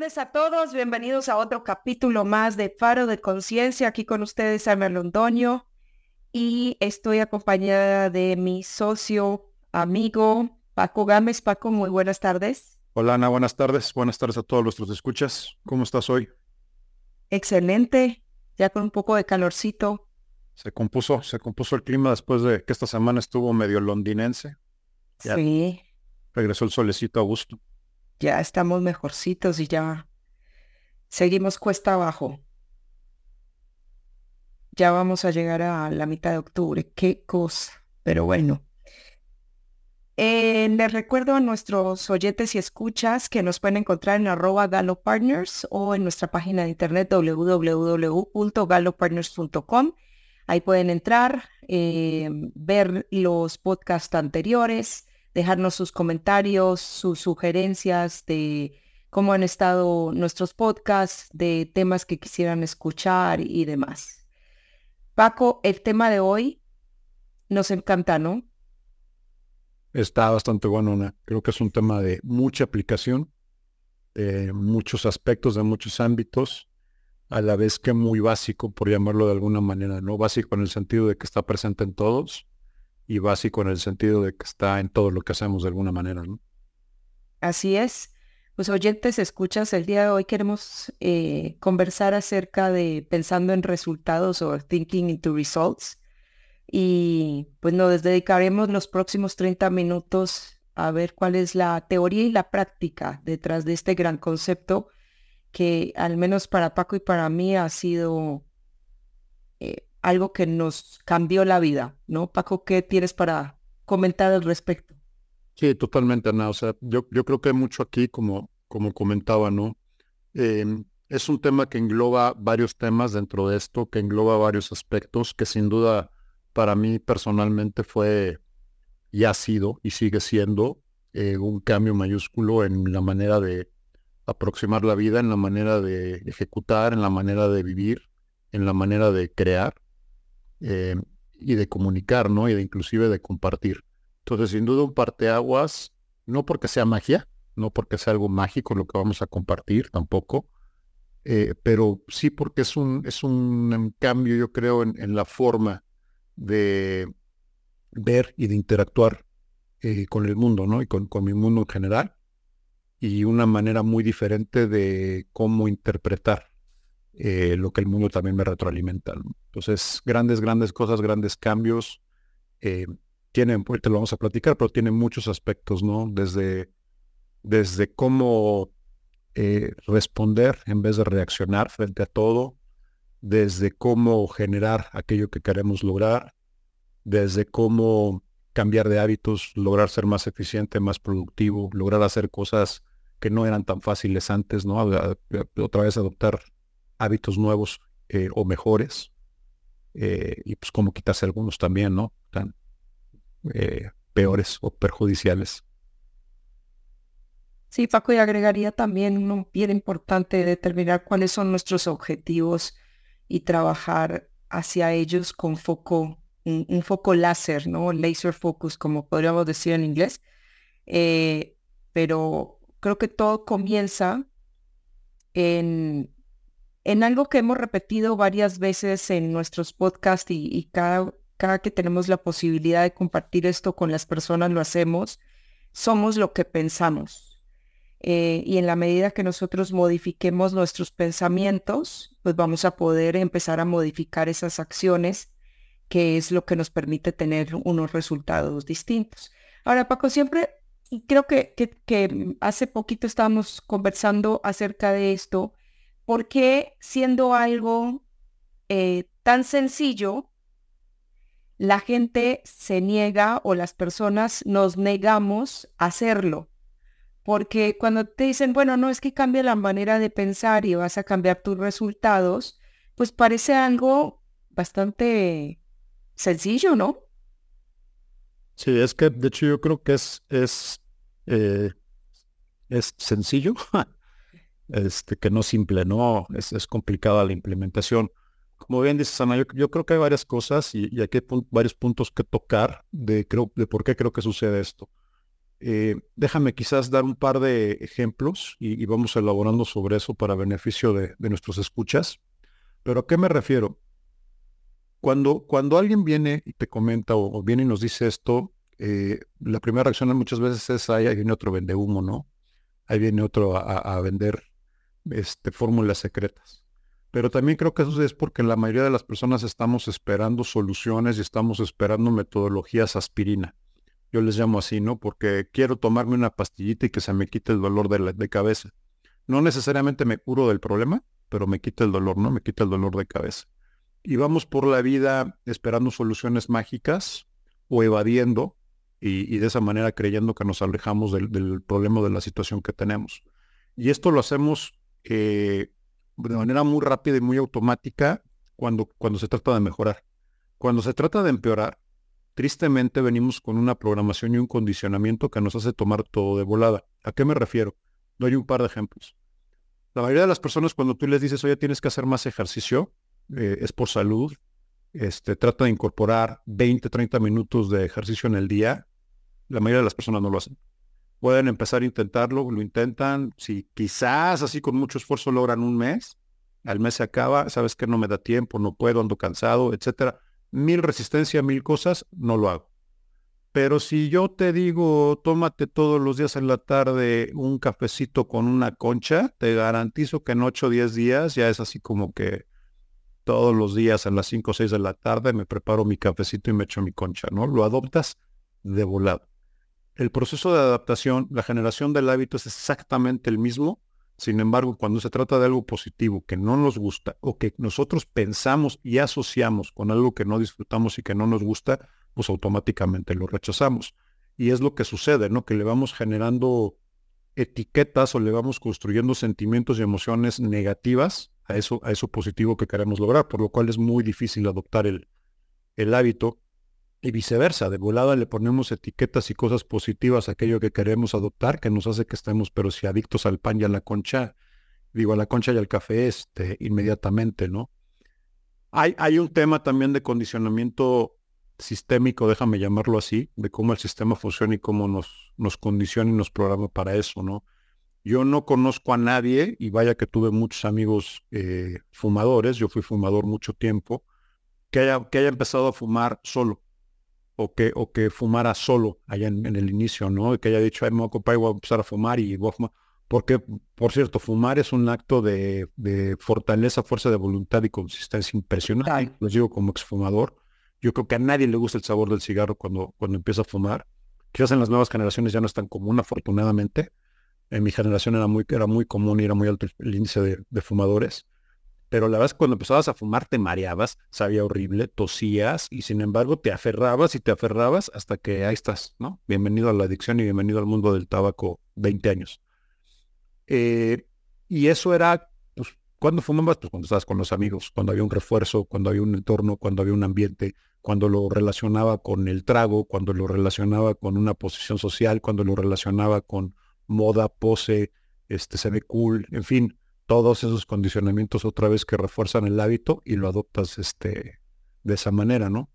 tardes a todos, bienvenidos a otro capítulo más de Faro de Conciencia. Aquí con ustedes, Ana Londoño, y estoy acompañada de mi socio, amigo Paco Gámez. Paco, muy buenas tardes. Hola Ana, buenas tardes. Buenas tardes a todos nuestros escuchas. ¿Cómo estás hoy? Excelente, ya con un poco de calorcito. Se compuso, se compuso el clima después de que esta semana estuvo medio londinense. sí. Regresó el solecito a gusto ya estamos mejorcitos y ya seguimos cuesta abajo. Ya vamos a llegar a la mitad de octubre. Qué cosa. Pero bueno. Eh, les recuerdo a nuestros oyentes y escuchas que nos pueden encontrar en arroba galopartners o en nuestra página de internet www.galopartners.com. Ahí pueden entrar, eh, ver los podcasts anteriores, dejarnos sus comentarios, sus sugerencias de cómo han estado nuestros podcasts, de temas que quisieran escuchar y demás. Paco, el tema de hoy nos encanta, ¿no? Está bastante bueno, Creo que es un tema de mucha aplicación, de muchos aspectos, de muchos ámbitos, a la vez que muy básico, por llamarlo de alguna manera, ¿no? Básico en el sentido de que está presente en todos, y básico en el sentido de que está en todo lo que hacemos de alguna manera, ¿no? Así es. Pues oyentes, escuchas, el día de hoy queremos eh, conversar acerca de pensando en resultados o thinking into results. Y pues nos dedicaremos los próximos 30 minutos a ver cuál es la teoría y la práctica detrás de este gran concepto que al menos para Paco y para mí ha sido eh, algo que nos cambió la vida, ¿no? Paco, ¿qué tienes para comentar al respecto? Sí, totalmente, Ana. O sea, yo, yo creo que hay mucho aquí, como, como comentaba, ¿no? Em, es un tema que engloba varios temas dentro de esto, que engloba varios aspectos, que sin duda para mí personalmente fue y ha sido y sigue siendo eh, un cambio mayúsculo en la manera de aproximar la vida, en la manera de ejecutar, en la manera de vivir, en la manera de crear. Eh, y de comunicar, ¿no? Y de inclusive de compartir. Entonces, sin duda un parteaguas, no porque sea magia, no porque sea algo mágico lo que vamos a compartir tampoco, eh, pero sí porque es un, es un cambio, yo creo, en, la forma de ver y de interactuar eh, con el mundo, ¿no? Y con, con mi mundo en general, y una manera muy diferente de cómo interpretar eh, lo que el mundo también me retroalimenta. Entonces, grandes, grandes cosas, grandes cambios. Eh, tienen, te lo vamos a platicar, pero tienen muchos aspectos, ¿no? Desde, desde cómo eh, responder en vez de reaccionar frente a todo, desde cómo generar aquello que queremos lograr, desde cómo cambiar de hábitos, lograr ser más eficiente, más productivo, lograr hacer cosas que no eran tan fáciles antes, ¿no? Otra vez adoptar hábitos nuevos eh, o mejores, eh, y pues como quitarse algunos también, ¿no? Tan eh, peores o perjudiciales. Sí, Paco, y agregaría también uno bien importante determinar cuáles son nuestros objetivos y trabajar hacia ellos con foco, un, foco láser, ¿no? Laser focus, como podríamos decir en inglés. pero creo que todo comienza en en algo que hemos repetido varias veces en nuestros podcasts y, cada, cada que tenemos la posibilidad de compartir esto con las personas lo hacemos, somos lo que pensamos. Eh, y en la medida que nosotros modifiquemos nuestros pensamientos, pues vamos a poder empezar a modificar esas acciones, que es lo que nos permite tener unos resultados distintos. Ahora, Paco, siempre, creo que, que, que hace poquito estábamos conversando acerca de esto, ¿por qué siendo algo eh, tan sencillo, la gente se niega o las personas nos negamos a hacerlo? Porque cuando te dicen, bueno, no es que cambie la manera de pensar y vas a cambiar tus resultados, pues parece algo bastante sencillo, ¿no? Sí, es que de hecho yo creo que es, es, eh, es sencillo, este, que no simple, ¿no? Es, es complicada la implementación. Como bien dices, Ana, yo, creo que hay varias cosas y, aquí hay varios puntos que tocar de, creo, de por qué creo que sucede esto. Eh, déjame quizás dar un par de ejemplos y, vamos elaborando sobre eso para beneficio de, nuestros escuchas. Pero ¿a qué me refiero? Cuando, cuando alguien viene y te comenta o, viene y nos dice esto, eh, la primera reacción muchas veces es, ahí viene otro vende humo, ¿no? Ahí viene otro a, vender este, fórmulas secretas. Pero también creo que eso es porque la mayoría de las personas estamos esperando soluciones y estamos esperando metodologías aspirina. Yo les llamo así, ¿no? Porque quiero tomarme una pastillita y que se me quite el dolor de, de cabeza. No necesariamente me curo del problema, pero me quita el dolor, ¿no? Me quita el dolor de cabeza. Y vamos por la vida esperando soluciones mágicas o evadiendo y, de esa manera creyendo que nos alejamos del, problema de la situación que tenemos. Y esto lo hacemos eh, de manera muy rápida y muy automática cuando, cuando se trata de mejorar. Cuando se trata de empeorar, tristemente venimos con una programación y un condicionamiento que nos hace tomar todo de volada. ¿A qué me refiero? Doy un par de ejemplos. La mayoría de las personas cuando tú les dices, oye, tienes que hacer más ejercicio, eh, es por salud, este, trata de incorporar 20, 30 minutos de ejercicio en el día, la mayoría de las personas no lo hacen. Pueden empezar a intentarlo, lo intentan, si quizás así con mucho esfuerzo logran un mes, al mes se acaba, sabes que no me da tiempo, no puedo, ando cansado, etcétera. Mil resistencia, mil cosas, no lo hago. Pero si yo te digo, tómate todos los días en la tarde un cafecito con una concha, te garantizo que en 8 o 10 días ya es así como que todos los días a las 5 o 6 de la tarde me preparo mi cafecito y me echo mi concha, ¿no? Lo adoptas de volado el proceso de adaptación, la generación del hábito es exactamente el mismo. Sin embargo, cuando se trata de algo positivo que no nos gusta o que nosotros pensamos y asociamos con algo que no disfrutamos y que no nos gusta, pues automáticamente lo rechazamos. Y es lo que sucede, ¿no? Que le vamos generando etiquetas o le vamos construyendo sentimientos y emociones negativas a eso, a eso positivo que queremos lograr, por lo cual es muy difícil adoptar el, el hábito y viceversa, de volada le ponemos etiquetas y cosas positivas a aquello que queremos adoptar, que nos hace que estemos, pero si adictos al pan y a la concha, digo, a la concha y al café, este, inmediatamente, ¿no? Hay, hay un tema también de condicionamiento sistémico, déjame llamarlo así, de cómo el sistema funciona y cómo nos, nos condiciona y nos programa para eso, ¿no? Yo no conozco a nadie, y vaya que tuve muchos amigos eh, fumadores, yo fui fumador mucho tiempo, que haya, que haya empezado a fumar solo o que, o que fumara solo allá en, el inicio, ¿no? que haya dicho, ay, me voy a ocupar y voy a empezar a fumar y voy a fumar. Porque, por cierto, fumar es un acto de, fortaleza, fuerza de voluntad y consistencia impresionante. Lo digo como exfumador. Yo creo que a nadie le gusta el sabor del cigarro cuando, cuando empieza a fumar. Quizás en las nuevas generaciones ya no es tan común, afortunadamente. En mi generación era muy, era muy común y era muy alto el, índice de, de fumadores pero la verdad es que cuando empezabas a fumar te mareabas, sabía horrible, tosías y sin embargo te aferrabas y te aferrabas hasta que ahí estás, ¿no? Bienvenido a la adicción y bienvenido al mundo del tabaco 20 años. Eh, y eso era, pues, ¿cuándo fumabas? Pues cuando estabas con los amigos, cuando había un refuerzo, cuando había un entorno, cuando había un ambiente, cuando lo relacionaba con el trago, cuando lo relacionaba con una posición social, cuando lo relacionaba con moda, pose, este, se ve cool, en fin, todos esos condicionamientos otra vez que refuerzan el hábito y lo adoptas este, de esa manera, ¿no?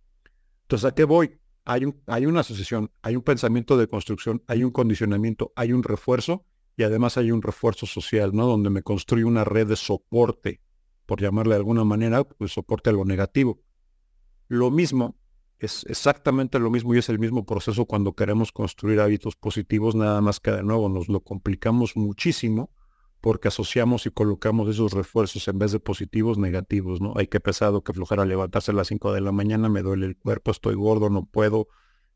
Entonces, ¿a qué voy? Hay, un, hay una asociación, hay un pensamiento de construcción, hay un condicionamiento, hay un refuerzo y además hay un refuerzo social, ¿no? Donde me construyo una red de soporte, por llamarle de alguna manera, pues soporte a lo negativo. Lo mismo, es exactamente lo mismo y es el mismo proceso cuando queremos construir hábitos positivos, nada más que de nuevo nos lo complicamos muchísimo porque asociamos y colocamos esos refuerzos en vez de positivos, negativos, ¿no? Hay que pesado, que flojera levantarse a las 5 de la mañana, me duele el cuerpo, estoy gordo, no puedo,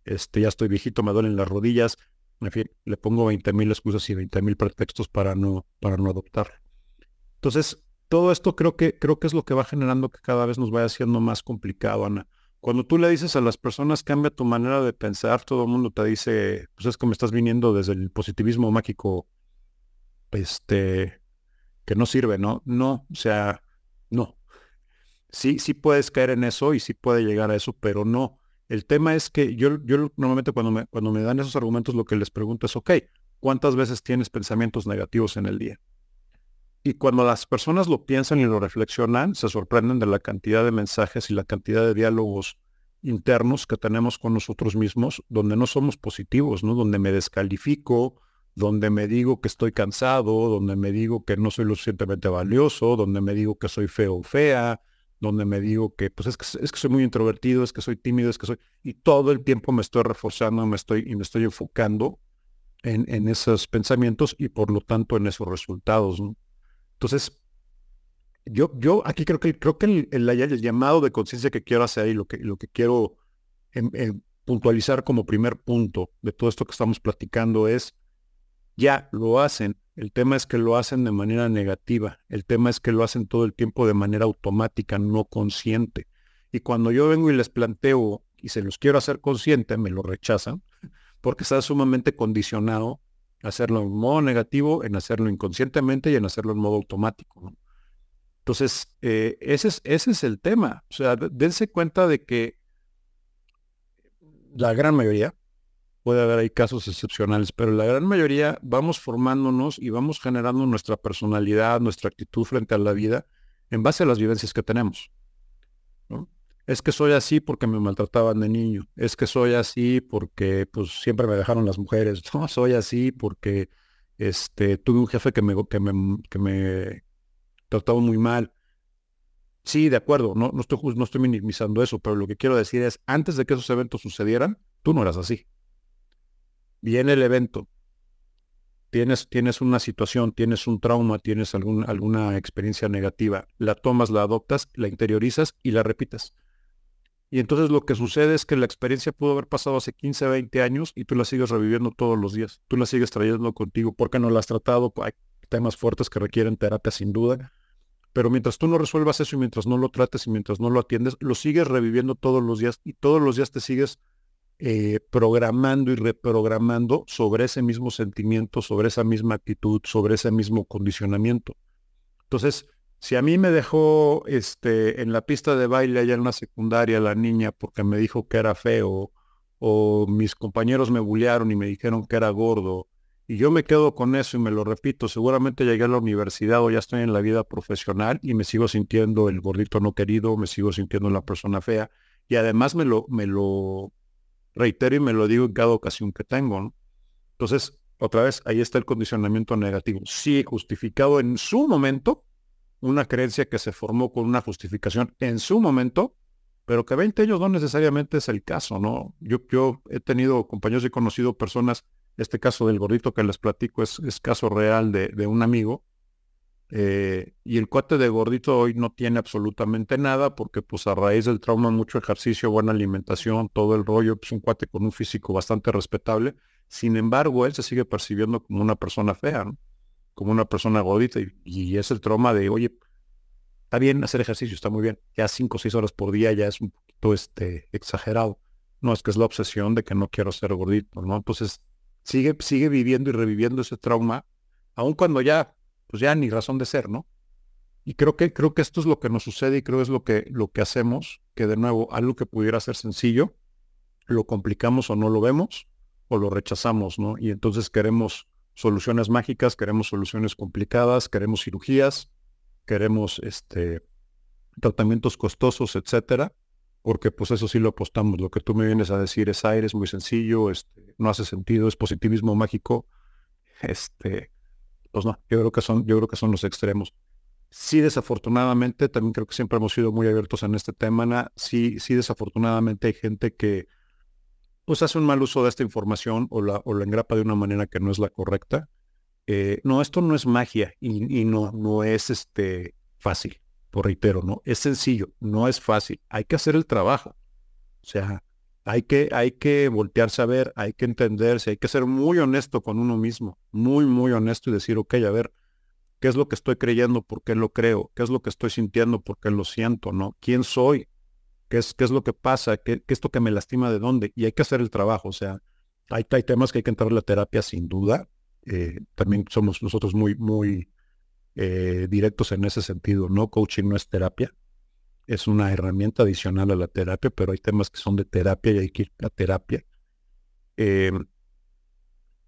este, ya estoy viejito, me duelen las rodillas, en fin, le pongo 20 mil excusas y 20 mil pretextos para no, para no adoptar. Entonces, todo esto creo que, creo que es lo que va generando que cada vez nos vaya siendo más complicado, Ana. Cuando tú le dices a las personas cambia tu manera de pensar, todo el mundo te dice, pues es como estás viniendo desde el positivismo mágico este, que no sirve, ¿no? No, o sea, no. Sí, sí puedes caer en eso y sí puede llegar a eso, pero no. El tema es que yo, yo normalmente cuando me, cuando me dan esos argumentos lo que les pregunto es, ok, ¿cuántas veces tienes pensamientos negativos en el día? Y cuando las personas lo piensan y lo reflexionan, se sorprenden de la cantidad de mensajes y la cantidad de diálogos internos que tenemos con nosotros mismos, donde no somos positivos, ¿no? Donde me descalifico, donde me digo que estoy cansado, donde me digo que no soy lo suficientemente valioso, donde me digo que soy feo o fea, donde me digo que pues es que, es que soy muy introvertido, es que soy tímido, es que soy... Y todo el tiempo me estoy reforzando me estoy, y me estoy enfocando en, en esos pensamientos y por lo tanto en esos resultados. Entonces, yo, yo aquí creo que, creo que el, el, llamado de conciencia que quiero hacer y lo que, lo que quiero em, em, puntualizar como primer punto de todo esto que estamos platicando es, ya lo hacen, el tema es que lo hacen de manera negativa, el tema es que lo hacen todo el tiempo de manera automática, no consciente. Y cuando yo vengo y les planteo y se los quiero hacer consciente, me lo rechazan, porque está sumamente condicionado a hacerlo en modo negativo, en hacerlo inconscientemente y en hacerlo en modo automático. Entonces, eh, ese, es, ese es el tema. O sea, dense cuenta de que la gran mayoría, puede haber ahí casos excepcionales, pero la gran mayoría vamos formándonos y vamos generando nuestra personalidad, nuestra actitud frente a la vida en base a las vivencias que tenemos. Es que soy así porque me maltrataban de niño. Es que soy así porque pues siempre me dejaron las mujeres. No, soy así porque este, tuve un jefe que me, que me, que me tratado muy mal. Sí, de acuerdo, no, no, estoy, no estoy minimizando eso, pero lo que quiero decir es, antes de que esos eventos sucedieran, tú no eras así. Viene el evento, tienes, tienes una situación, tienes un trauma, tienes algún, alguna experiencia negativa, la tomas, la adoptas, la interiorizas y la repites. Y entonces lo que sucede es que la experiencia pudo haber pasado hace 15, 20 años y tú la sigues reviviendo todos los días. Tú la sigues trayendo contigo. ¿Por qué no la has tratado? Hay temas fuertes que requieren terapia sin duda. Pero mientras tú no resuelvas eso y mientras no lo trates y mientras no lo atiendes, lo sigues reviviendo todos los días y todos los días te sigues eh, programando y reprogramando sobre ese mismo sentimiento, sobre esa misma actitud, sobre ese mismo condicionamiento. Entonces, si a mí me dejó este, en la pista de baile allá en la secundaria la niña porque me dijo que era feo, o mis compañeros me bullearon y me dijeron que era gordo, y yo me quedo con eso y me lo repito, seguramente llegué a la universidad o ya estoy en la vida profesional y me sigo sintiendo el gordito no querido, me sigo sintiendo la persona fea. Y además me lo, me lo reitero y me lo digo en cada ocasión que tengo. Entonces, otra vez, ahí está el condicionamiento negativo. Sí, justificado en su momento, una creencia que se formó con una justificación en su momento, pero que 20 años no necesariamente es el caso, ¿no? Yo, yo he tenido compañeros y conocido personas este caso del gordito que les platico es, caso real de, un amigo. Eh, y el cuate de gordito hoy no tiene absolutamente nada porque pues a raíz del trauma, mucho ejercicio, buena alimentación, todo el rollo, pues un cuate con un físico bastante respetable. Sin embargo, él se sigue percibiendo como una persona fea, como una persona gordita. Y, es el trauma de, oye, está bien hacer ejercicio, está muy bien. Ya cinco o seis horas por día ya es un poquito este, exagerado. No, es que es la obsesión de que no quiero ser gordito, ¿no? Entonces sigue, sigue viviendo y reviviendo ese trauma, aun cuando ya, pues ya ni razón de ser, ¿no? Y creo que, creo que esto es lo que nos sucede y creo es lo que, lo que hacemos, que de nuevo, algo que pudiera ser sencillo, lo complicamos o no lo vemos, o lo rechazamos, ¿no? Y entonces queremos soluciones mágicas, queremos soluciones complicadas, queremos cirugías, queremos este, tratamientos costosos, etcétera, porque pues eso sí lo apostamos. Lo que tú me vienes a decir es aire, es muy sencillo, este, no hace sentido, es positivismo mágico. Este, pues no, yo creo que son, yo creo que son los extremos. Sí, desafortunadamente, también creo que siempre hemos sido muy abiertos en este tema, Sí, sí, desafortunadamente hay gente que pues hace un mal uso de esta información o la, o la engrapa de una manera que no es la correcta. Eh, no, esto no es magia y, y no, no es este fácil por reitero, ¿no? Es sencillo, no es fácil, hay que hacer el trabajo. O sea, hay que, hay que voltearse a ver, hay que entenderse, hay que ser muy honesto con uno mismo, muy, muy honesto y decir, ok, a ver, ¿qué es lo que estoy creyendo? ¿Por qué lo creo? ¿Qué es lo que estoy sintiendo? ¿Por qué lo siento? ¿No? ¿Quién soy? ¿Qué es, qué es lo que pasa? ¿Qué, ¿Qué, es lo que me lastima de dónde? Y hay que hacer el trabajo, o sea, hay, hay temas que hay que entrar a la terapia sin duda. Eh, también somos nosotros muy, muy, eh, directos en ese sentido. No coaching no es terapia, es una herramienta adicional a la terapia, pero hay temas que son de terapia y hay que ir a terapia. Em,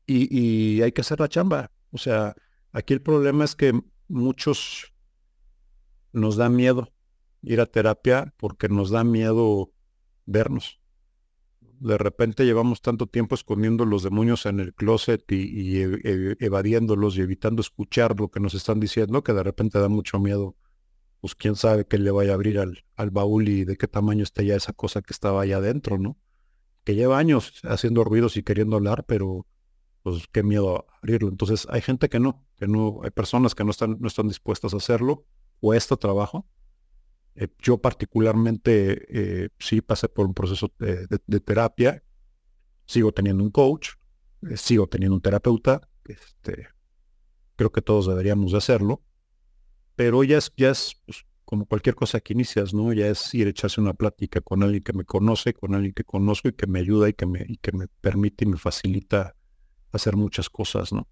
y, y, hay que hacer la chamba. O sea, aquí el problema es que muchos nos da miedo ir a terapia porque nos da miedo vernos. De repente llevamos tanto tiempo escondiendo los demonios en el closet y, e, e, evadiéndolos y evitando escuchar lo que nos están diciendo que de repente da mucho miedo. Pues quién sabe qué le vaya a abrir al, al baúl y de qué tamaño está ya esa cosa que estaba allá adentro, ¿no? Que lleva años haciendo ruidos y queriendo hablar, pero pues qué miedo abrirlo. Entonces hay gente que no, que no, hay personas que no están, no están dispuestas a hacerlo, o este trabajo. Eh, yo particularmente eh, sí pasé por un proceso de, terapia, sigo teniendo un coach, eh, sigo teniendo un terapeuta, este, creo que todos deberíamos de hacerlo, pero ya es, ya es pues, como cualquier cosa que inicias, ¿no? Ya es ir a echarse una plática con alguien que me conoce, con alguien que conozco y que me ayuda y que me, y que me permite y me facilita hacer muchas cosas, ¿no?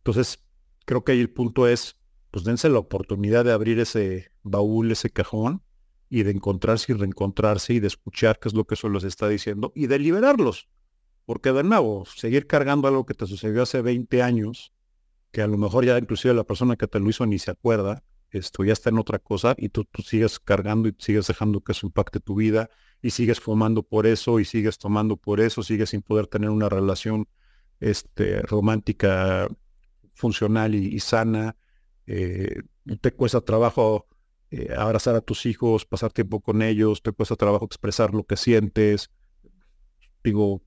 Entonces, creo que ahí el punto es, pues dense la oportunidad de abrir ese baúl, ese cajón, y de encontrarse y reencontrarse y de escuchar qué es lo que eso les está diciendo y de liberarlos. Porque de nuevo, seguir cargando algo que te sucedió hace 20 años, que a lo mejor ya inclusive la persona que te lo hizo ni se acuerda, esto ya está en otra cosa y tú, tú sigues cargando y sigues dejando que eso impacte tu vida y sigues fumando por eso y sigues tomando por eso, sigues sin poder tener una relación este, romántica, funcional y, sana. Eh, te cuesta trabajo eh, abrazar a tus hijos, pasar tiempo con ellos, te cuesta trabajo expresar lo que sientes. Digo,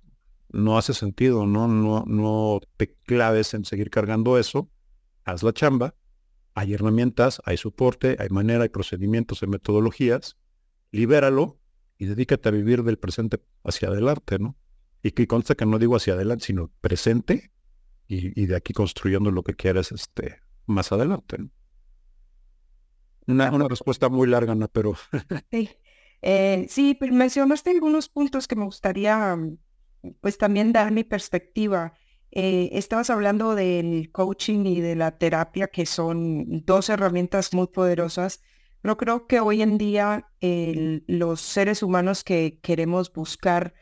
no hace sentido, ¿no? No, no te claves en seguir cargando eso. Haz la chamba. Hay herramientas, hay soporte, hay manera, hay procedimientos, hay metodologías. Libéralo y dedícate a vivir del presente hacia adelante, ¿no? Y que consta que no digo hacia adelante, sino presente y, de aquí construyendo lo que quieras este, más adelante. Una, una respuesta muy larga, ¿no? Pero... sí. Eh, sí, pero mencionaste algunos puntos que me gustaría pues también dar mi perspectiva. Eh, estabas hablando del coaching y de la terapia, que son dos herramientas muy poderosas, pero creo que hoy en día los seres humanos que queremos buscar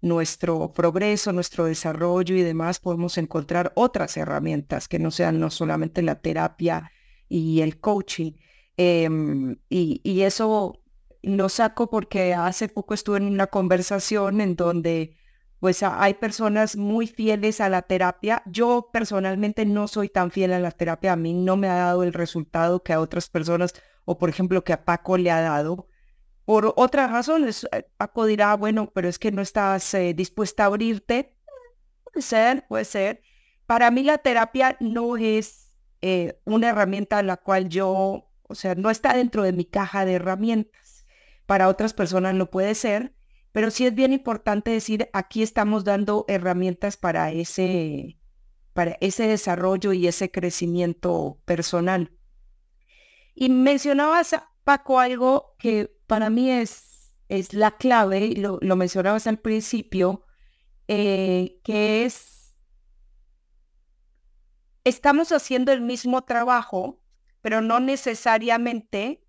nuestro progreso, nuestro desarrollo y demás, podemos encontrar otras herramientas que no sean no solamente la terapia y el coaching. Em, y, eso lo saco porque hace poco estuve en una conversación en donde pues hay personas muy fieles a la terapia. Yo personalmente no soy tan fiel a la terapia, a mí no me ha dado el resultado que a otras personas o por ejemplo que a Paco le ha dado. Por otras razones, eh, Paco dirá, bueno, pero es que no estás eh, dispuesta a abrirte. Puede ser, puede ser. Para mí la terapia no es eh, una herramienta en la cual yo, o sea, no está dentro de mi caja de herramientas. Para otras personas no puede ser, pero sí es bien importante decir, aquí estamos dando herramientas para ese, para ese desarrollo y ese crecimiento personal. Y mencionabas, Paco, algo que para mí es, es la clave, lo, lo mencionabas al principio, eh, que es, estamos haciendo el mismo trabajo, pero no necesariamente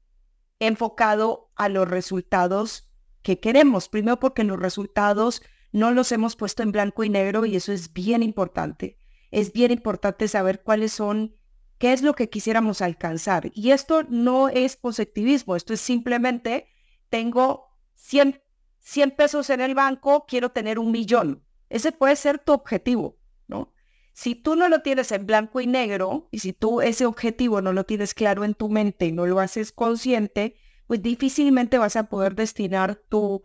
enfocado a los resultados que queremos. Primero porque los resultados no los hemos puesto en blanco y negro y eso es bien importante. Es bien importante saber cuáles son, qué es lo que quisiéramos alcanzar. Y esto no es positivismo, esto es simplemente tengo 100, 100 pesos en el banco, quiero tener un millón. Ese puede ser tu objetivo, ¿no? Si tú no lo tienes en blanco y negro y si tú ese objetivo no lo tienes claro en tu mente y no lo haces consciente, pues difícilmente vas a poder destinar tu,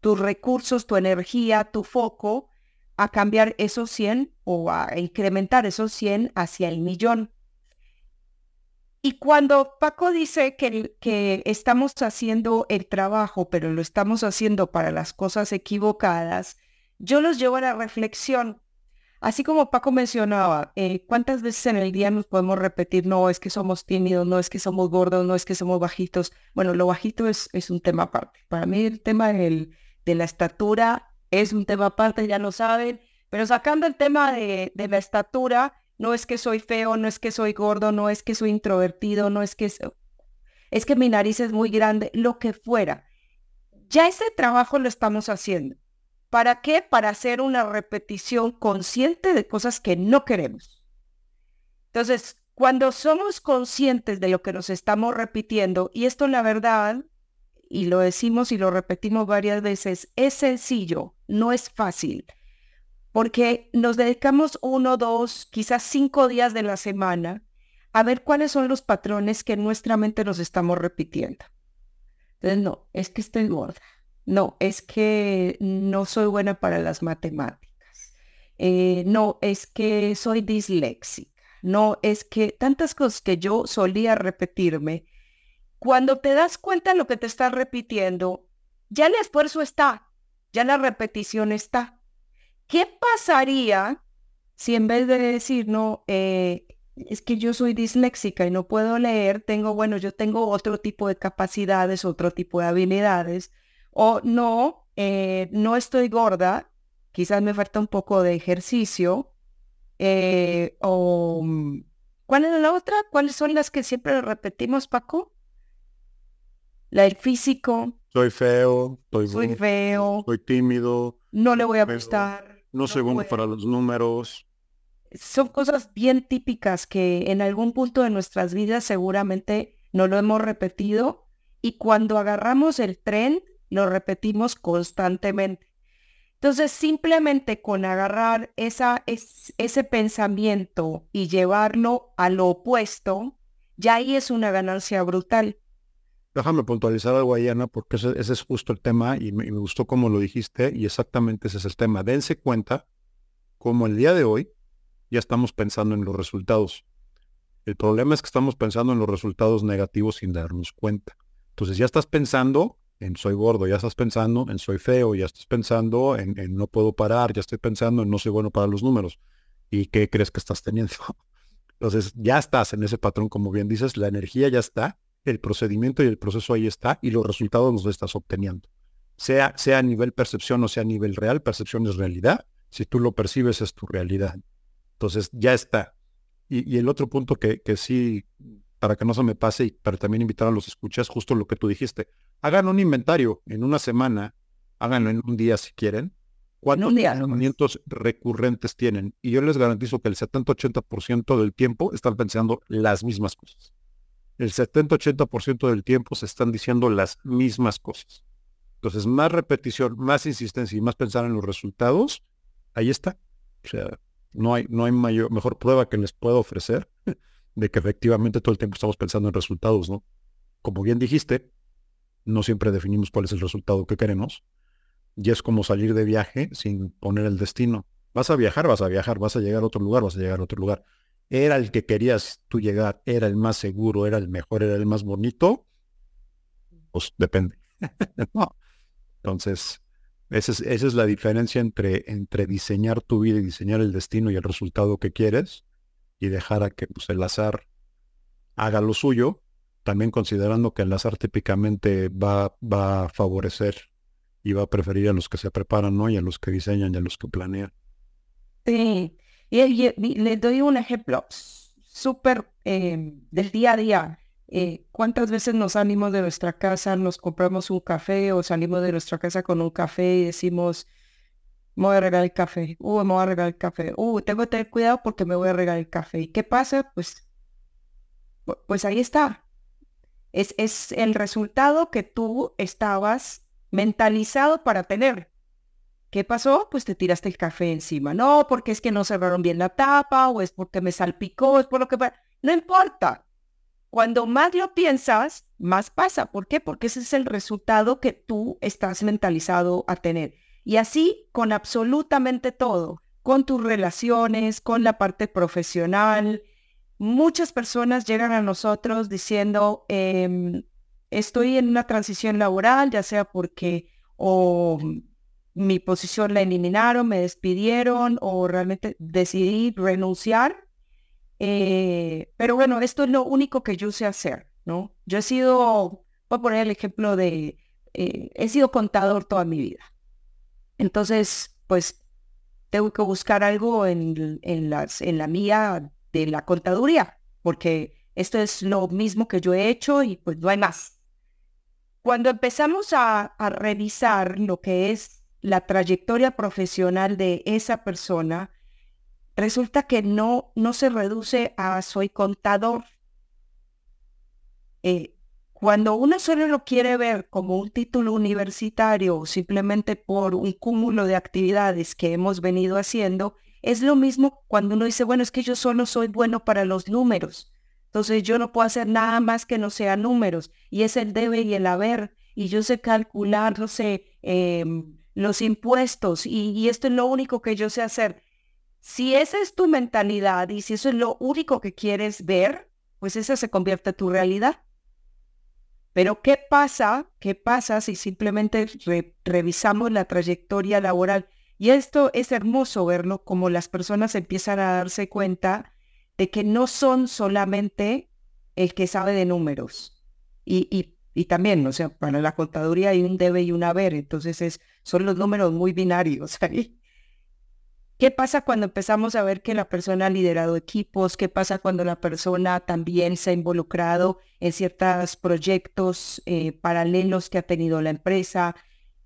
tus recursos, tu energía, tu foco a cambiar esos 100 o a incrementar esos 100 hacia el millón. Y cuando Paco dice que, que estamos haciendo el trabajo, pero lo estamos haciendo para las cosas equivocadas, yo los llevo a la reflexión. Así como Paco mencionaba, eh, ¿cuántas veces en el día nos podemos repetir, no es que somos tímidos, no es que somos gordos, no es que somos bajitos? Bueno, lo bajito es, un tema aparte. Para mí el tema de la estatura es un tema aparte, ya lo saben, pero sacando el tema de, de la estatura, no es que soy feo, no es que soy gordo, no es que soy introvertido, no es que es que mi nariz es muy grande, lo que fuera. Ya ese trabajo lo estamos haciendo. ¿Para qué? Para hacer una repetición consciente de cosas que no queremos. Entonces, cuando somos conscientes de lo que nos estamos repitiendo, y esto la verdad, y lo decimos y lo repetimos varias veces, es sencillo, no es fácil, porque nos dedicamos uno, dos, quizás cinco días de la semana a ver cuáles son los patrones que en nuestra mente nos estamos repitiendo. Entonces, no, es que estoy gorda. No, es que no soy buena para las matemáticas. Eh, no, es que soy disléxica. No, es que tantas cosas que yo solía repetirme, cuando te das cuenta de lo que te estás repitiendo, ya el esfuerzo está, ya la repetición está. ¿Qué pasaría si en vez de decir, no, eh, es que yo soy disléxica y no puedo leer, tengo, bueno, yo tengo otro tipo de capacidades, otro tipo de habilidades, o no, eh, no estoy gorda, quizás me falta un poco de ejercicio, eh, o mm, ¿cuál es la otra? ¿Cuáles son las que siempre repetimos, Paco? La del físico. Soy feo, soy feo, soy tímido. No le voy a gustar. No, soy bueno para los números. Son cosas bien típicas que en algún punto de nuestras vidas seguramente no lo hemos repetido y cuando agarramos el tren lo repetimos constantemente. Entonces, simplemente con agarrar esa, ese pensamiento y llevarlo a lo opuesto, ya ahí es una ganancia brutal. Déjame puntualizar algo ahí, Ana, porque ese, es justo el tema y me, gustó cómo lo dijiste y exactamente ese es el tema. Dense cuenta como el día de hoy ya estamos pensando en los resultados. El problema es que estamos pensando en los resultados negativos sin darnos cuenta. Entonces ya estás pensando en soy gordo, ya estás pensando en soy feo, ya estás pensando en, no puedo parar, ya estoy pensando en no soy bueno para los números. ¿Y qué crees que estás teniendo? Entonces ya estás en ese patrón, como bien dices, la energía ya está, el procedimiento y el proceso ahí está y los resultados los estás obteniendo. Sea, sea a nivel percepción o sea a nivel real, percepción es realidad. Si tú lo percibes es tu realidad. Entonces ya está. Y, el otro punto que, que sí para que no se me pase y para también invitar a los escuchas, justo lo que tú dijiste. Hagan un inventario en una semana, háganlo en un día si quieren. ¿Cuántos pensamientos recurrentes tienen? Y yo les garantizo que el 70-80% del tiempo están pensando las mismas cosas. El 70-80% del tiempo se están diciendo las mismas cosas. Entonces, más repetición, más insistencia y más pensar en los resultados, ahí está. O sea, no hay, no hay mayor, mejor prueba que les puedo ofrecer de que efectivamente todo el tiempo estamos pensando en resultados, ¿no? Como bien dijiste, no siempre definimos cuál es el resultado que queremos. Y es como salir de viaje sin poner el destino. Vas a viajar, vas a viajar, vas a llegar a otro lugar, vas a llegar a otro lugar. Era el que querías tú llegar, era el más seguro, era el mejor, era el más bonito. Pues depende. Entonces, esa es, esa es, la diferencia entre, entre diseñar tu vida y diseñar el destino y el resultado que quieres y dejar a que pues, el azar haga lo suyo, también considerando que el azar típicamente va, va a favorecer y va a preferir a los que se preparan, ¿no? Y a los que diseñan y a los que planean. Sí, y, le doy un ejemplo súper eh, del día a día. Eh, ¿Cuántas veces nos salimos de nuestra casa, nos compramos un café o salimos de nuestra casa con un café y decimos, me voy a regalar el café, uh, me voy a regalar el café, uh, tengo que tener cuidado porque me voy a regalar el café. ¿Y qué pasa? Pues, pues ahí está. Es, es el resultado que tú estabas mentalizado para tener. ¿Qué pasó? Pues te tiraste el café encima. No, porque es que no cerraron bien la tapa, o es porque me salpicó, es por lo que... No importa. Cuando más lo piensas, más pasa. ¿Por qué? Porque ese es el resultado que tú estás mentalizado a tener. Y así con absolutamente todo, con tus relaciones, con la parte profesional. Muchas personas llegan a nosotros diciendo, em, estoy en una transición laboral, ya sea porque o mi posición la eliminaron, me despidieron o realmente decidí renunciar. Eh, pero bueno, esto es lo único que yo sé hacer, ¿no? Yo he sido, voy a poner el ejemplo de, eh, he sido contador toda mi vida. Entonces, pues tengo que buscar algo en, en, las, en la mía de la contaduría, porque esto es lo mismo que yo he hecho y pues no hay más. Cuando empezamos a, revisar lo que es la trayectoria profesional de esa persona, resulta que no, no se reduce a soy contador. Eh, cuando uno solo lo quiere ver como un título universitario o simplemente por un cúmulo de actividades que hemos venido haciendo, es lo mismo cuando uno dice, bueno, es que yo solo soy bueno para los números. Entonces yo no puedo hacer nada más que no sea números. Y es el debe y el haber. Y yo sé calcular, no sé, em, los impuestos. Y, y esto es lo único que yo sé hacer. Si esa es tu mentalidad y si eso es lo único que quieres ver, pues esa se convierte en tu realidad. Pero ¿qué pasa? ¿Qué pasa si simplemente revisamos la trayectoria laboral? Y esto es hermoso verlo, como las personas empiezan a darse cuenta de que no son solamente el que sabe de números. Y, y, y también, o sea, para la contaduría hay un debe y un haber, entonces es, son los números muy binarios ahí. ¿Qué pasa cuando empezamos a ver que la persona ha liderado equipos? ¿Qué pasa cuando la persona también se ha involucrado en ciertos proyectos eh, paralelos que ha tenido la empresa?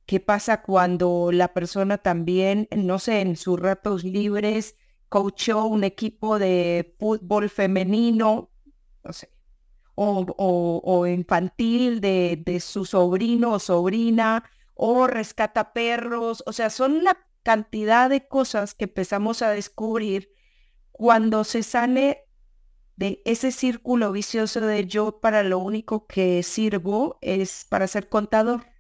¿Qué pasa cuando la persona también, no sé, en sus ratos libres, coachó un equipo de fútbol femenino, no sé, o, infantil de, de su sobrino o sobrina, o rescata perros? O sea, son una cantidad de cosas que empezamos a descubrir cuando se sale de ese círculo vicioso de yo para lo único que sirvo es para ser contador.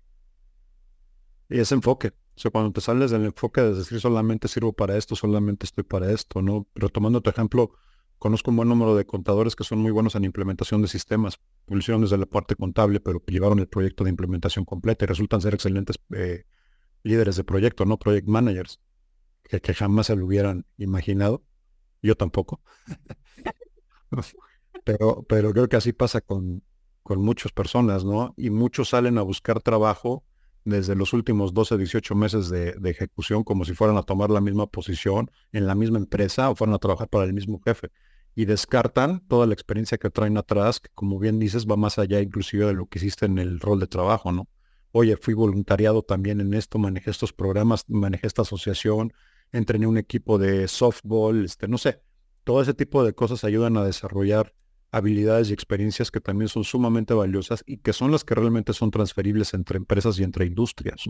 Y ese enfoque, o sea, cuando te sales del enfoque de decir solamente sirvo para esto, solamente estoy para esto, ¿no? Pero tomando tu ejemplo, conozco un buen número de contadores que son muy buenos en implementación de sistemas, lo desde la parte contable, pero llevaron el proyecto de implementación completa y resultan ser excelentes eh, líderes de proyecto, no project managers, que, jamás se lo hubieran imaginado. Yo tampoco. pero, pero creo que así pasa con, con muchas personas, ¿no? Y muchos salen a buscar trabajo desde los últimos 12, 18 meses de, ejecución como si fueran a tomar la misma posición en la misma empresa o fueran a trabajar para el mismo jefe. Y descartan toda la experiencia que traen atrás, que como bien dices, va más allá inclusive de lo que hiciste en el rol de trabajo, ¿no? oye, fui voluntariado también en esto, manejé estos programas, manejé esta asociación, entrené un equipo de softball, este, no sé, todo ese tipo de cosas ayudan a desarrollar habilidades y experiencias que también son sumamente valiosas y que son las que realmente son transferibles entre empresas y entre industrias.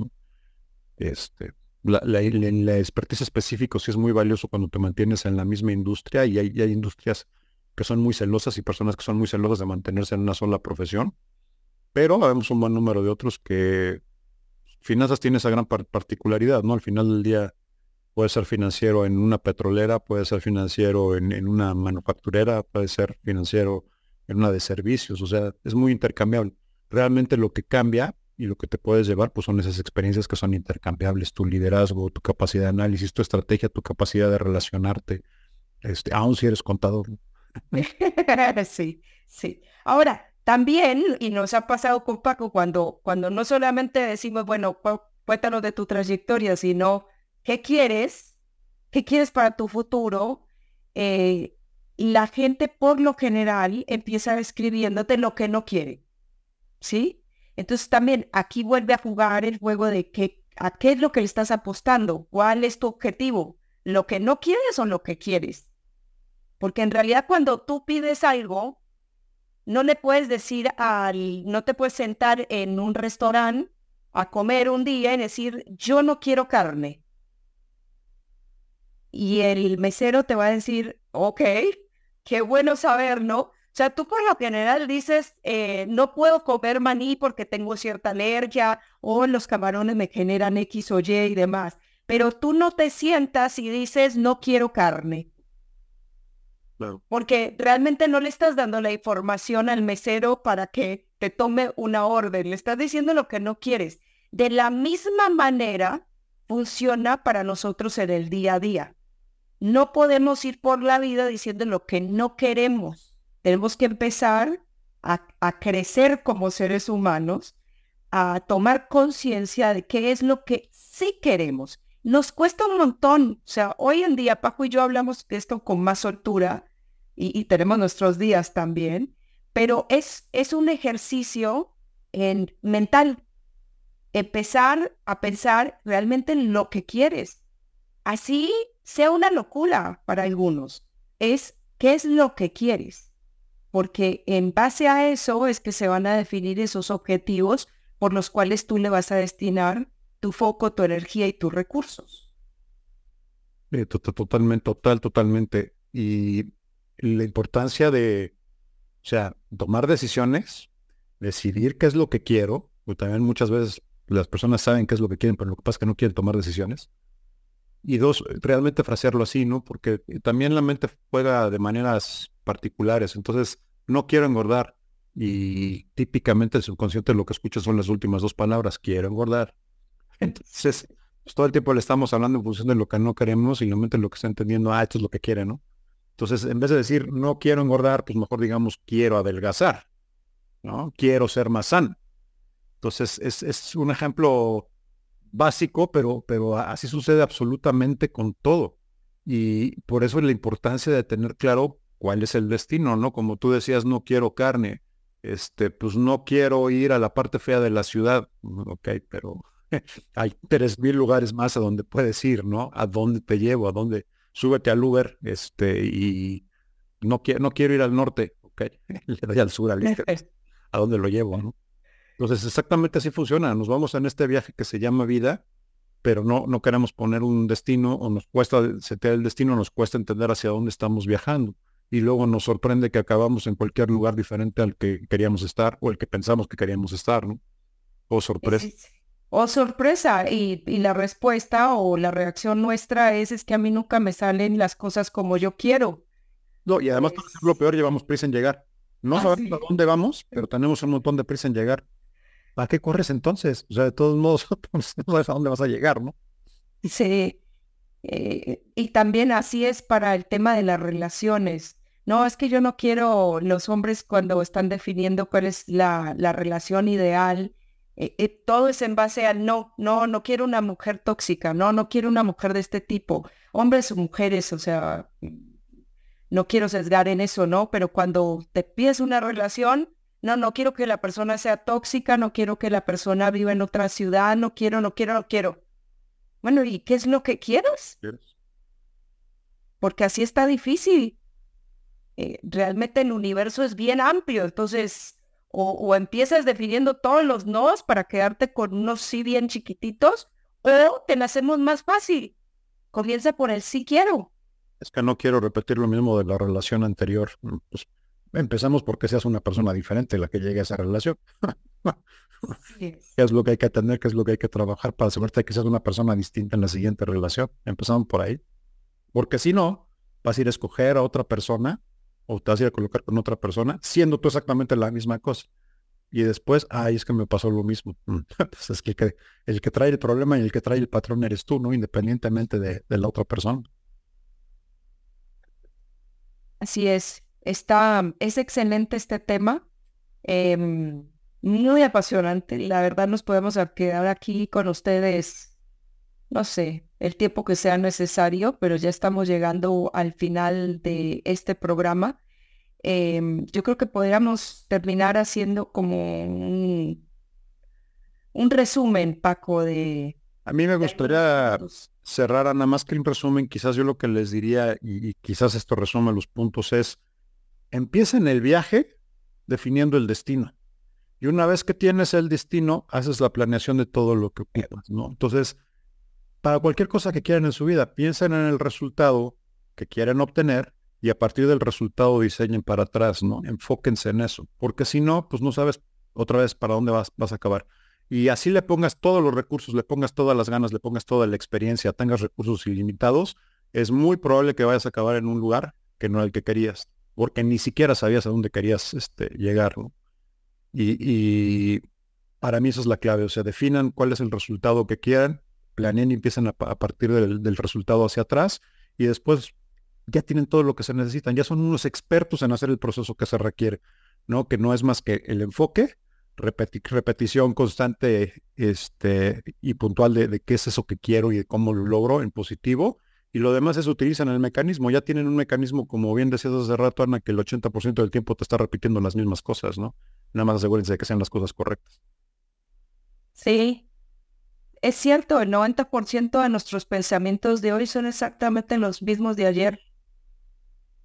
Este, la, la, la, expertise específico sí es muy valioso cuando te mantienes en la misma industria y hay, y hay industrias que son muy celosas y personas que son muy celosas de mantenerse en una sola profesión pero vemos un buen número de otros que finanzas tiene esa gran particularidad, ¿no? Al final del día puede ser financiero en una petrolera, puede ser financiero en, una manufacturera, puede ser financiero en una de servicios, o sea, es muy intercambiable. Realmente lo que cambia y lo que te puedes llevar, pues son esas experiencias que son intercambiables, tu liderazgo, tu capacidad de análisis, tu estrategia, tu capacidad de relacionarte, este, aun si eres contador. sí, sí. Ahora, también, y nos ha pasado con Paco, cuando, cuando no solamente decimos, bueno, cuéntanos de tu trayectoria, sino qué quieres, qué quieres para tu futuro, eh, la gente por lo general empieza escribiéndote lo que no quiere, ¿sí? Entonces también aquí vuelve a jugar el juego de qué, a qué es lo que le estás apostando, cuál es tu objetivo, lo que no quieres o lo que quieres. Porque en realidad cuando tú pides algo, no le puedes decir al, no te puedes sentar en un restaurante a comer un día y decir, yo no quiero carne. Y el mesero te va a decir, ok, qué bueno saber, ¿no? O sea, tú por lo general dices, eh, no puedo comer maní porque tengo cierta alergia o los camarones me generan X o Y y demás. Pero tú no te sientas y dices, no quiero carne. Porque realmente no le estás dando la información al mesero para que te tome una orden, le estás diciendo lo que no quieres. De la misma manera funciona para nosotros en el día a día. No podemos ir por la vida diciendo lo que no queremos. Tenemos que empezar a, a crecer como seres humanos, a tomar conciencia de qué es lo que sí queremos nos cuesta un montón. O sea, hoy en día Paco y yo hablamos de esto con más soltura y, tenemos nuestros días también, pero es, es un ejercicio en mental. Empezar a pensar realmente en lo que quieres. Así sea una locura para algunos. Es qué es lo que quieres. porque en base a eso es que se van a definir esos objetivos por los cuales tú le vas a destinar tu foco, tu energía y tus recursos. totalmente, total, totalmente. Y la importancia de, o sea, tomar decisiones, decidir qué es lo que quiero, porque también muchas veces las personas saben qué es lo que quieren, pero lo que pasa es que no quieren tomar decisiones. Y dos, realmente frasearlo así, ¿no? Porque también la mente juega de maneras particulares. Entonces, no quiero engordar. Y típicamente el subconsciente lo que escucha son las últimas dos palabras, quiero engordar. Entonces, pues, todo el tiempo le estamos hablando en función de lo que no queremos y la mente lo que está entendiendo, ah, esto es lo que quiere, ¿no? Entonces, en vez de decir no quiero engordar, pues mejor digamos quiero adelgazar, ¿no? Quiero ser más sano. Entonces, es, es un ejemplo básico, pero, pero así sucede absolutamente con todo. Y por eso es la importancia de tener claro cuál es el destino, ¿no? Como tú decías, no quiero carne, este, pues no quiero ir a la parte fea de la ciudad, ok, pero hay tres mil lugares más a donde puedes ir, ¿no? A dónde te llevo, a dónde, súbete al Uber, este, y no, quiero no quiero ir al norte, ok, le doy al sur, al este, a dónde lo llevo, ¿no? Entonces, exactamente así funciona. Nos vamos en este viaje que se llama vida, pero no, no queremos poner un destino o nos cuesta setear el destino, nos cuesta entender hacia dónde estamos viajando. Y luego nos sorprende que acabamos en cualquier lugar diferente al que queríamos estar o el que pensamos que queríamos estar, ¿no? O sorpresa. O sorpresa. Y, y la respuesta o la reacción nuestra es, es que a mí nunca me salen las cosas como yo quiero. No, y además, por lo peor, llevamos prisa en llegar. No sabemos a dónde vamos, pero tenemos un montón de prisa en llegar. ¿Para qué corres entonces? O sea, de todos modos, pues, no sabes a dónde vas a llegar, ¿no? Sí. Eh, y también así es para el tema de las relaciones. No, es que yo no quiero los hombres cuando están definiendo cuál es la, la relación ideal. Eh, eh, todo es en base al no, no, no quiero una mujer tóxica, no, no quiero una mujer de este tipo. Hombres o mujeres, o sea, no quiero sesgar en eso, ¿no? Pero cuando te pides una relación, no, no quiero que la persona sea tóxica, no quiero que la persona viva en otra ciudad, no quiero, no quiero, no quiero. Bueno, ¿y qué es lo que quieres? Porque así está difícil. Eh, realmente el universo es bien amplio, entonces o, empiezas definiendo todos los nos para quedarte con unos sí bien chiquititos, o te la hacemos más fácil. Comienza por el sí quiero. Es que no quiero repetir lo mismo de la relación anterior. Pues Empezamos porque seas una persona diferente la que llegue a esa relación. ¿Qué es lo que hay que atender? ¿Qué es lo que hay que trabajar para asegurarte que seas una persona distinta en la siguiente relación? Empezamos por ahí. Porque si no, vas a ir a escoger a otra persona o te vas a ir a colocar con otra persona siendo tú exactamente la misma cosa. Y después, ay, es que me pasó lo mismo. Pues es que el, que trae el problema y el que trae el patrón eres tú, ¿no? Independientemente de, de la otra persona. Así es. Está, es excelente este tema, em, muy apasionante. La verdad nos podemos quedar aquí con ustedes, no sé, el tiempo que sea necesario, pero ya estamos llegando al final de este programa. Em, yo creo que podríamos terminar haciendo como un, un resumen, Paco, de... A mí me gustaría cerrar nada más que un resumen, quizás yo lo que les diría, y, y quizás esto resume los puntos, es Empieza en el viaje definiendo el destino. Y una vez que tienes el destino, haces la planeación de todo lo que quieras, ¿no? Entonces, para cualquier cosa que quieran en su vida, piensen en el resultado que quieren obtener y a partir del resultado diseñen para atrás, ¿no? Enfóquense en eso, porque si no, pues no sabes otra vez para dónde vas, vas a acabar. Y así le pongas todos los recursos, le pongas todas las ganas, le pongas toda la experiencia, tengas recursos ilimitados, es muy probable que vayas a acabar en un lugar que no es el que querías porque ni siquiera sabías a dónde querías este, llegar. Y, para mí esa es la clave, o sea, definan cuál es el resultado que quieran, planeen y empiezan a, partir del, resultado hacia atrás y después ya tienen todo lo que se necesitan, ya son unos expertos en hacer el proceso que se requiere, ¿no? Que no es más que el enfoque, repetición constante este, y puntual de, de, qué es eso que quiero y de cómo lo logro en positivo y lo demás es utilizan el mecanismo. Ya tienen un mecanismo, como bien decías hace rato, Ana, que el 80% del tiempo te está repitiendo las mismas cosas, ¿no? Nada más asegúrense de que sean las cosas correctas. Sí, es cierto, el 90% de nuestros pensamientos de hoy son exactamente los mismos de ayer.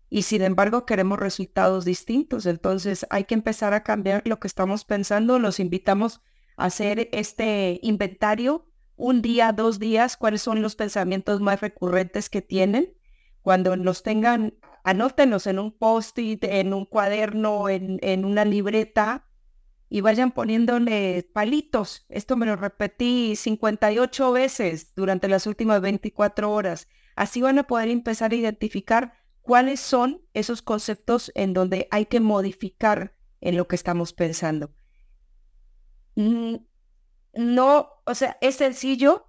y sin embargo queremos resultados distintos. Entonces hay que empezar a cambiar lo que estamos pensando. Los invitamos a hacer este inventario un día, dos días, cuáles son los pensamientos más recurrentes que tienen. Cuando los tengan, anótenlos en un post-it, en un cuaderno, en, en una libreta y vayan poniéndole palitos. Esto me lo repetí 58 veces durante las últimas 24 horas. Así van a poder empezar a identificar cuáles son esos conceptos en donde hay que modificar en lo que estamos pensando. No, o sea, es sencillo.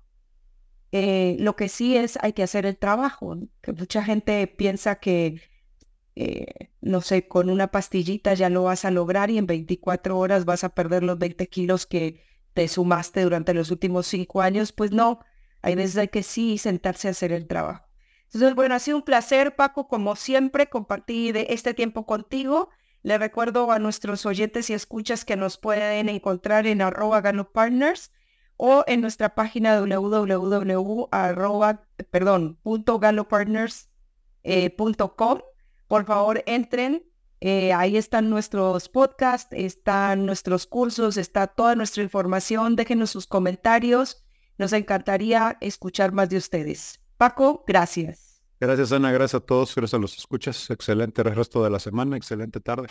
Eh, lo que sí es, hay que hacer el trabajo. Que mucha gente piensa que, eh, no sé, con una pastillita ya lo vas a lograr y en 24 horas vas a perder los 20 kilos que te sumaste durante los últimos cinco años. Pues no, hay veces que sí sentarse a hacer el trabajo. Entonces, bueno, ha sido un placer, Paco, como siempre, compartir este tiempo contigo. Le recuerdo a nuestros oyentes y escuchas que nos pueden encontrar en arroba Partners o en nuestra página www Por favor, entren. Eh, ahí están nuestros podcasts, están nuestros cursos, está toda nuestra información. Déjenos sus comentarios. Nos encantaría escuchar más de ustedes. Paco, gracias. Gracias, Ana. Gracias a todos. Gracias a los escuchas. Excelente resto de la semana. Excelente tarde.